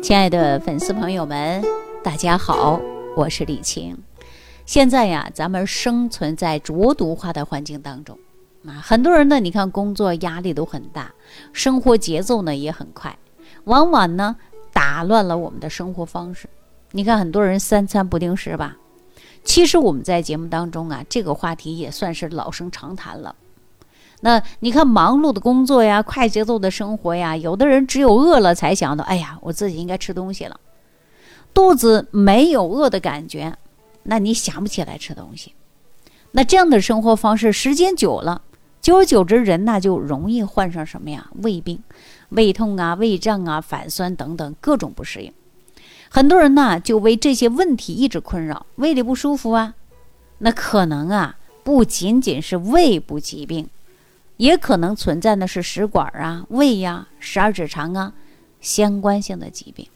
亲爱的粉丝朋友们，大家好，我是李晴。现在呀，咱们生存在浊毒化的环境当中啊，很多人呢，你看工作压力都很大，生活节奏呢也很快，往往呢打乱了我们的生活方式。你看很多人三餐不定时吧，其实我们在节目当中啊，这个话题也算是老生常谈了。那你看，忙碌的工作呀，快节奏的生活呀，有的人只有饿了才想到，哎呀，我自己应该吃东西了。肚子没有饿的感觉，那你想不起来吃东西。那这样的生活方式时间久了，久而久之，人那就容易患上什么呀？胃病、胃痛啊、胃胀啊、反酸等等各种不适应。很多人呢，就为这些问题一直困扰，胃里不舒服啊。那可能啊，不仅仅是胃部疾病。也可能存在的是食管啊、胃呀、十二指肠啊相关性的疾病。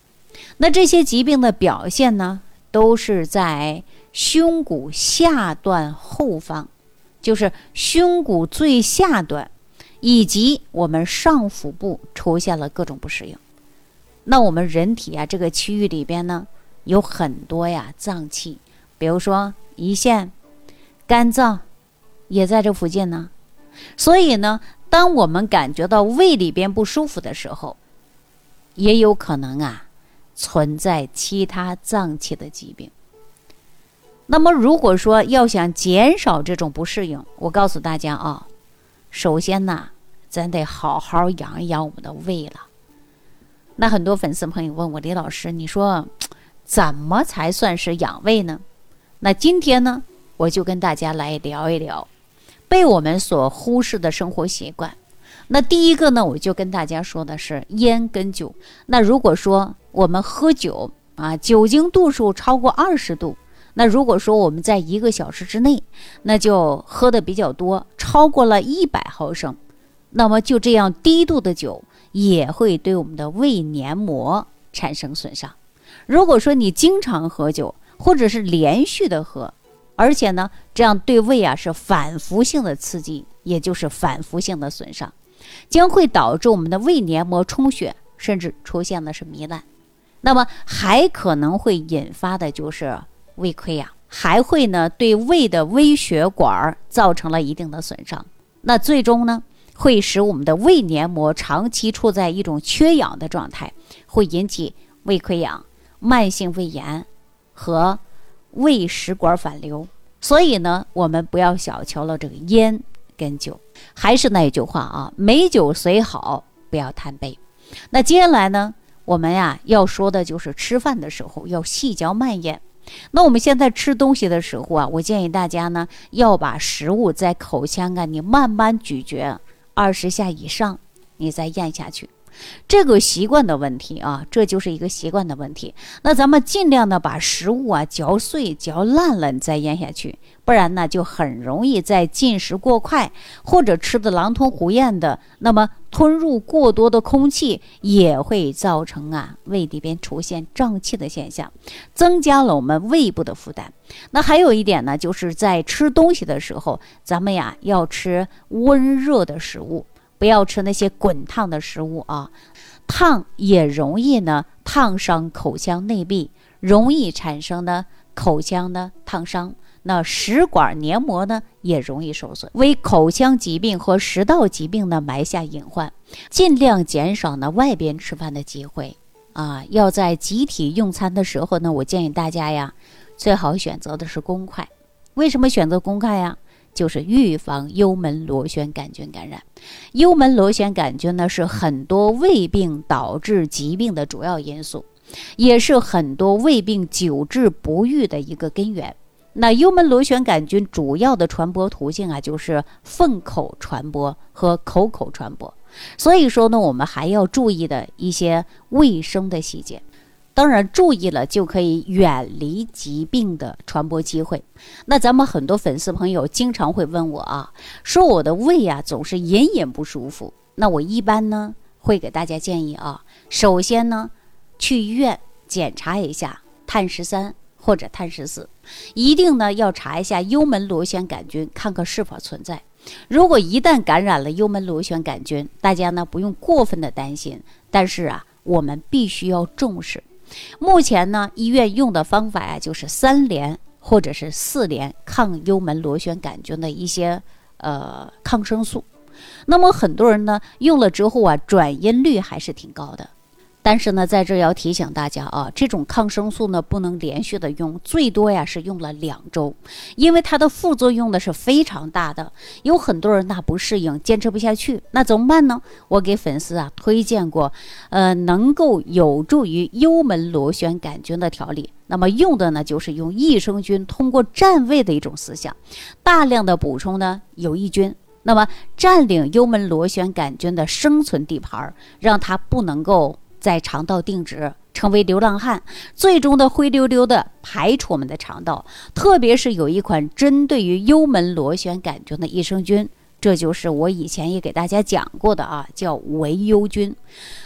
那这些疾病的表现呢，都是在胸骨下段后方，就是胸骨最下端，以及我们上腹部出现了各种不适应。那我们人体啊这个区域里边呢，有很多呀脏器，比如说胰腺、肝脏，也在这附近呢。所以呢，当我们感觉到胃里边不舒服的时候，也有可能啊存在其他脏器的疾病。那么，如果说要想减少这种不适应，我告诉大家啊，首先呢，咱得好好养一养我们的胃了。那很多粉丝朋友问我，李老师，你说 怎么才算是养胃呢？那今天呢，我就跟大家来聊一聊。被我们所忽视的生活习惯，那第一个呢，我就跟大家说的是烟跟酒。那如果说我们喝酒啊，酒精度数超过二十度，那如果说我们在一个小时之内，那就喝的比较多，超过了一百毫升，那么就这样低度的酒也会对我们的胃黏膜产生损伤。如果说你经常喝酒，或者是连续的喝，而且呢，这样对胃啊是反复性的刺激，也就是反复性的损伤，将会导致我们的胃黏膜充血，甚至出现的是糜烂。那么还可能会引发的就是胃溃疡，还会呢对胃的微血管造成了一定的损伤。那最终呢会使我们的胃黏膜长期处在一种缺氧的状态，会引起胃溃疡、慢性胃炎和。胃食管反流，所以呢，我们不要小瞧了这个烟跟酒。还是那一句话啊，美酒虽好，不要贪杯。那接下来呢，我们呀要说的就是吃饭的时候要细嚼慢咽。那我们现在吃东西的时候啊，我建议大家呢要把食物在口腔啊，你慢慢咀嚼二十下以上，你再咽下去。这个习惯的问题啊，这就是一个习惯的问题。那咱们尽量的把食物啊嚼碎、嚼烂了，你再咽下去，不然呢就很容易在进食过快或者吃的狼吞虎咽的，那么吞入过多的空气也会造成啊胃里边出现胀气的现象，增加了我们胃部的负担。那还有一点呢，就是在吃东西的时候，咱们呀要吃温热的食物。不要吃那些滚烫的食物啊，烫也容易呢烫伤口腔内壁，容易产生呢口腔的烫伤。那食管黏膜呢也容易受损，为口腔疾病和食道疾病呢埋下隐患。尽量减少呢外边吃饭的机会啊，要在集体用餐的时候呢，我建议大家呀，最好选择的是公筷。为什么选择公筷呀？就是预防幽门螺旋杆菌感染。幽门螺旋杆菌呢，是很多胃病导致疾病的主要因素，也是很多胃病久治不愈的一个根源。那幽门螺旋杆菌主要的传播途径啊，就是粪口传播和口口传播。所以说呢，我们还要注意的一些卫生的细节。当然，注意了就可以远离疾病的传播机会。那咱们很多粉丝朋友经常会问我啊，说我的胃呀总是隐隐不舒服。那我一般呢会给大家建议啊，首先呢去医院检查一下碳十三或者碳十四，一定呢要查一下幽门螺旋杆菌，看看是否存在。如果一旦感染了幽门螺旋杆菌，大家呢不用过分的担心，但是啊。我们必须要重视。目前呢，医院用的方法呀，就是三联或者是四联抗幽门螺旋杆菌的一些呃抗生素。那么很多人呢用了之后啊，转阴率还是挺高的。但是呢，在这要提醒大家啊，这种抗生素呢不能连续的用，最多呀是用了两周，因为它的副作用呢是非常大的，有很多人那不适应，坚持不下去，那怎么办呢？我给粉丝啊推荐过，呃，能够有助于幽门螺旋杆菌的调理，那么用的呢就是用益生菌通过占位的一种思想，大量的补充呢有益菌，那么占领幽门螺旋杆菌的生存地盘，让它不能够。在肠道定植，成为流浪汉，最终的灰溜溜的排出我们的肠道。特别是有一款针对于幽门螺旋杆菌的益生菌，这就是我以前也给大家讲过的啊，叫维优菌。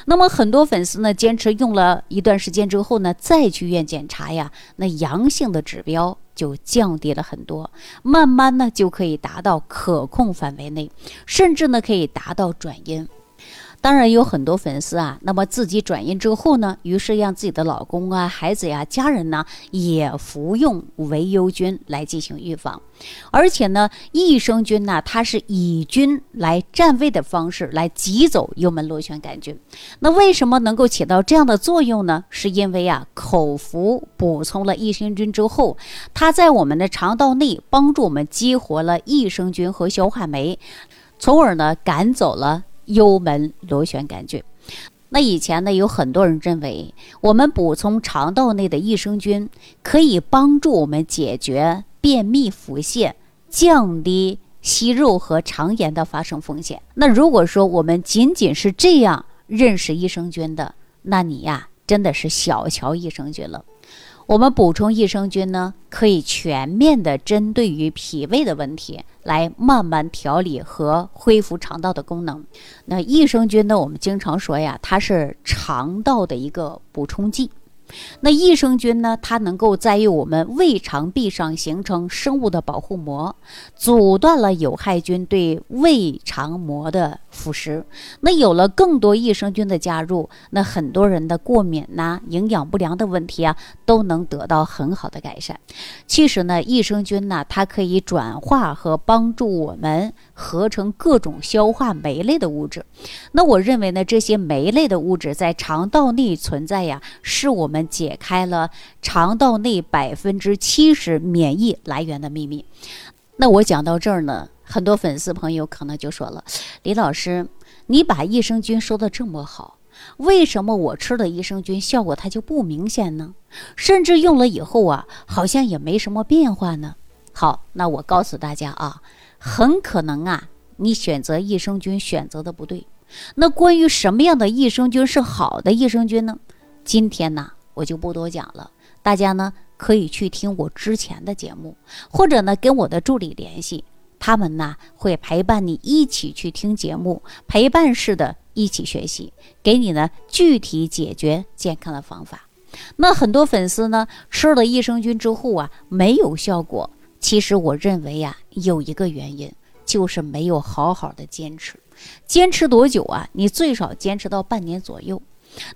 那么很多粉丝呢，坚持用了一段时间之后呢，再去医院检查呀，那阳性的指标就降低了很多，慢慢呢就可以达到可控范围内，甚至呢可以达到转阴。当然有很多粉丝啊，那么自己转阴之后呢，于是让自己的老公啊、孩子呀、家人呢也服用维优菌来进行预防。而且呢，益生菌呢，它是以菌来占位的方式来挤走幽门螺旋杆菌。那为什么能够起到这样的作用呢？是因为啊，口服补充了益生菌之后，它在我们的肠道内帮助我们激活了益生菌和消化酶，从而呢赶走了。幽门螺旋杆菌，那以前呢，有很多人认为我们补充肠道内的益生菌可以帮助我们解决便秘、腹泻，降低息肉和肠炎的发生风险。那如果说我们仅仅是这样认识益生菌的，那你呀，真的是小瞧益生菌了。我们补充益生菌呢，可以全面的针对于脾胃的问题，来慢慢调理和恢复肠道的功能。那益生菌呢，我们经常说呀，它是肠道的一个补充剂。那益生菌呢？它能够在于我们胃肠壁上形成生物的保护膜，阻断了有害菌对胃肠膜的腐蚀。那有了更多益生菌的加入，那很多人的过敏呐、营养不良的问题啊，都能得到很好的改善。其实呢，益生菌呢，它可以转化和帮助我们合成各种消化酶类的物质。那我认为呢，这些酶类的物质在肠道内存在呀，是我们。们解开了肠道内百分之七十免疫来源的秘密。那我讲到这儿呢，很多粉丝朋友可能就说了：“李老师，你把益生菌说的这么好，为什么我吃的益生菌效果它就不明显呢？甚至用了以后啊，好像也没什么变化呢？”好，那我告诉大家啊，很可能啊，你选择益生菌选择的不对。那关于什么样的益生菌是好的益生菌呢？今天呢？我就不多讲了，大家呢可以去听我之前的节目，或者呢跟我的助理联系，他们呢会陪伴你一起去听节目，陪伴式的一起学习，给你呢具体解决健康的方法。那很多粉丝呢吃了益生菌之后啊没有效果，其实我认为呀有一个原因就是没有好好的坚持，坚持多久啊？你最少坚持到半年左右。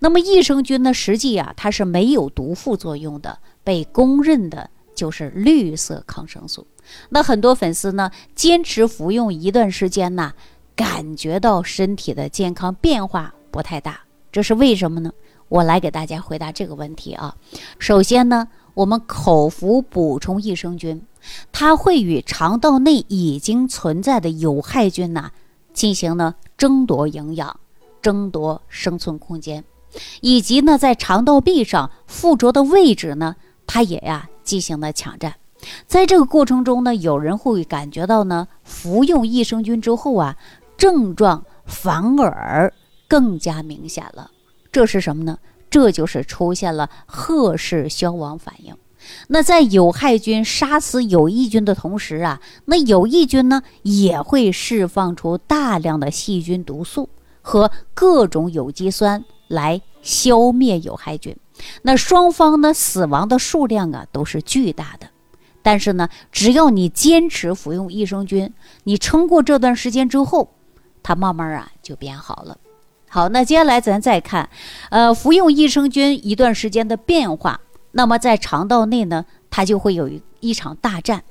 那么益生菌呢？实际啊，它是没有毒副作用的，被公认的就是绿色抗生素。那很多粉丝呢，坚持服用一段时间呢，感觉到身体的健康变化不太大，这是为什么呢？我来给大家回答这个问题啊。首先呢，我们口服补充益生菌，它会与肠道内已经存在的有害菌呐进行呢争夺营养。争夺生存空间，以及呢，在肠道壁上附着的位置呢，它也呀进行了抢占。在这个过程中呢，有人会感觉到呢，服用益生菌之后啊，症状反而更加明显了。这是什么呢？这就是出现了贺氏消亡反应。那在有害菌杀死有益菌的同时啊，那有益菌呢也会释放出大量的细菌毒素。和各种有机酸来消灭有害菌，那双方呢死亡的数量啊都是巨大的。但是呢，只要你坚持服用益生菌，你撑过这段时间之后，它慢慢啊就变好了。好，那接下来咱再看，呃，服用益生菌一段时间的变化，那么在肠道内呢，它就会有一一场大战。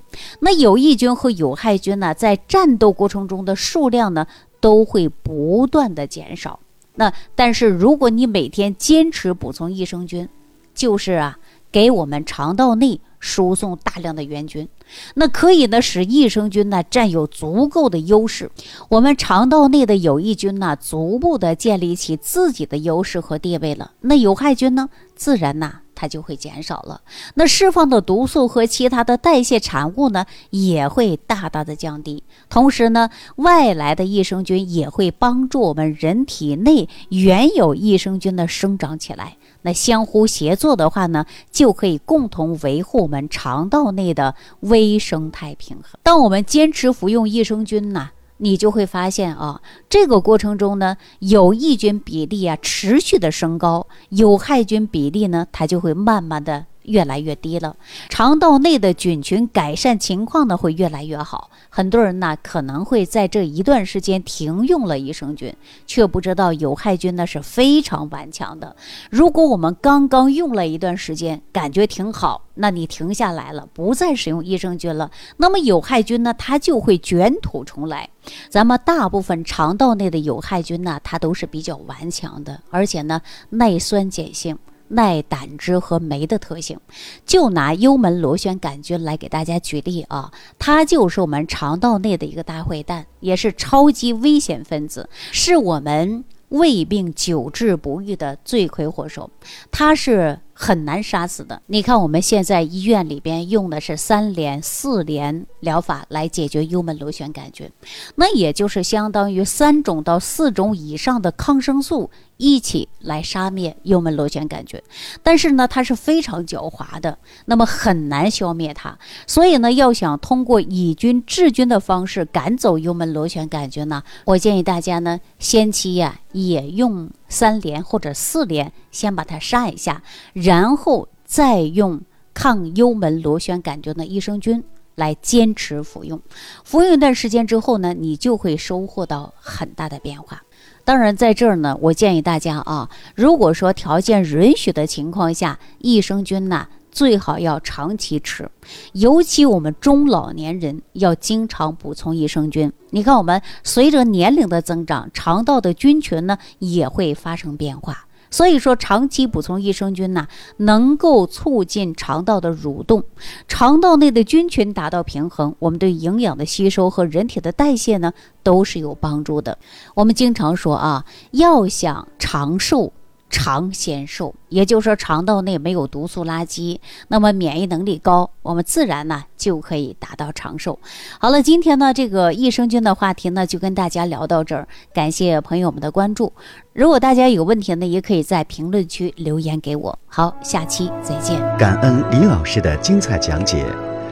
那有益菌和有害菌呢，在战斗过程中的数量呢，都会不断的减少。那但是如果你每天坚持补充益生菌，就是啊，给我们肠道内输送大量的原菌。那可以呢，使益生菌呢占有足够的优势，我们肠道内的有益菌呢，逐步的建立起自己的优势和地位了。那有害菌呢，自然呐，它就会减少了。那释放的毒素和其他的代谢产物呢，也会大大的降低。同时呢，外来的益生菌也会帮助我们人体内原有益生菌的生长起来。那相互协作的话呢，就可以共同维护我们肠道内的微生态平衡。当我们坚持服用益生菌呢，你就会发现啊，这个过程中呢，有益菌比例啊持续的升高，有害菌比例呢，它就会慢慢的。越来越低了，肠道内的菌群改善情况呢会越来越好。很多人呢可能会在这一段时间停用了益生菌，却不知道有害菌呢是非常顽强的。如果我们刚刚用了一段时间，感觉挺好，那你停下来了，不再使用益生菌了，那么有害菌呢它就会卷土重来。咱们大部分肠道内的有害菌呢，它都是比较顽强的，而且呢耐酸碱性。耐胆汁和酶的特性，就拿幽门螺旋杆菌来给大家举例啊，它就是我们肠道内的一个大坏蛋，也是超级危险分子，是我们胃病久治不愈的罪魁祸首，它是。很难杀死的。你看，我们现在医院里边用的是三联、四联疗法来解决幽门螺旋杆菌，那也就是相当于三种到四种以上的抗生素一起来杀灭幽门螺旋杆菌。但是呢，它是非常狡猾的，那么很难消灭它。所以呢，要想通过以菌治菌的方式赶走幽门螺旋杆菌呢，我建议大家呢，先期呀也用三联或者四联，先把它杀一下。然后再用抗幽门螺旋杆菌的益生菌来坚持服用，服用一段时间之后呢，你就会收获到很大的变化。当然，在这儿呢，我建议大家啊，如果说条件允许的情况下，益生菌呢最好要长期吃，尤其我们中老年人要经常补充益生菌。你看，我们随着年龄的增长，肠道的菌群呢也会发生变化。所以说，长期补充益生菌呢，能够促进肠道的蠕动，肠道内的菌群达到平衡，我们对营养的吸收和人体的代谢呢，都是有帮助的。我们经常说啊，要想长寿。肠先瘦，也就是说肠道内没有毒素垃圾，那么免疫能力高，我们自然呢就可以达到长寿。好了，今天呢这个益生菌的话题呢就跟大家聊到这儿，感谢朋友们的关注。如果大家有问题呢，也可以在评论区留言给我。好，下期再见。感恩李老师的精彩讲解。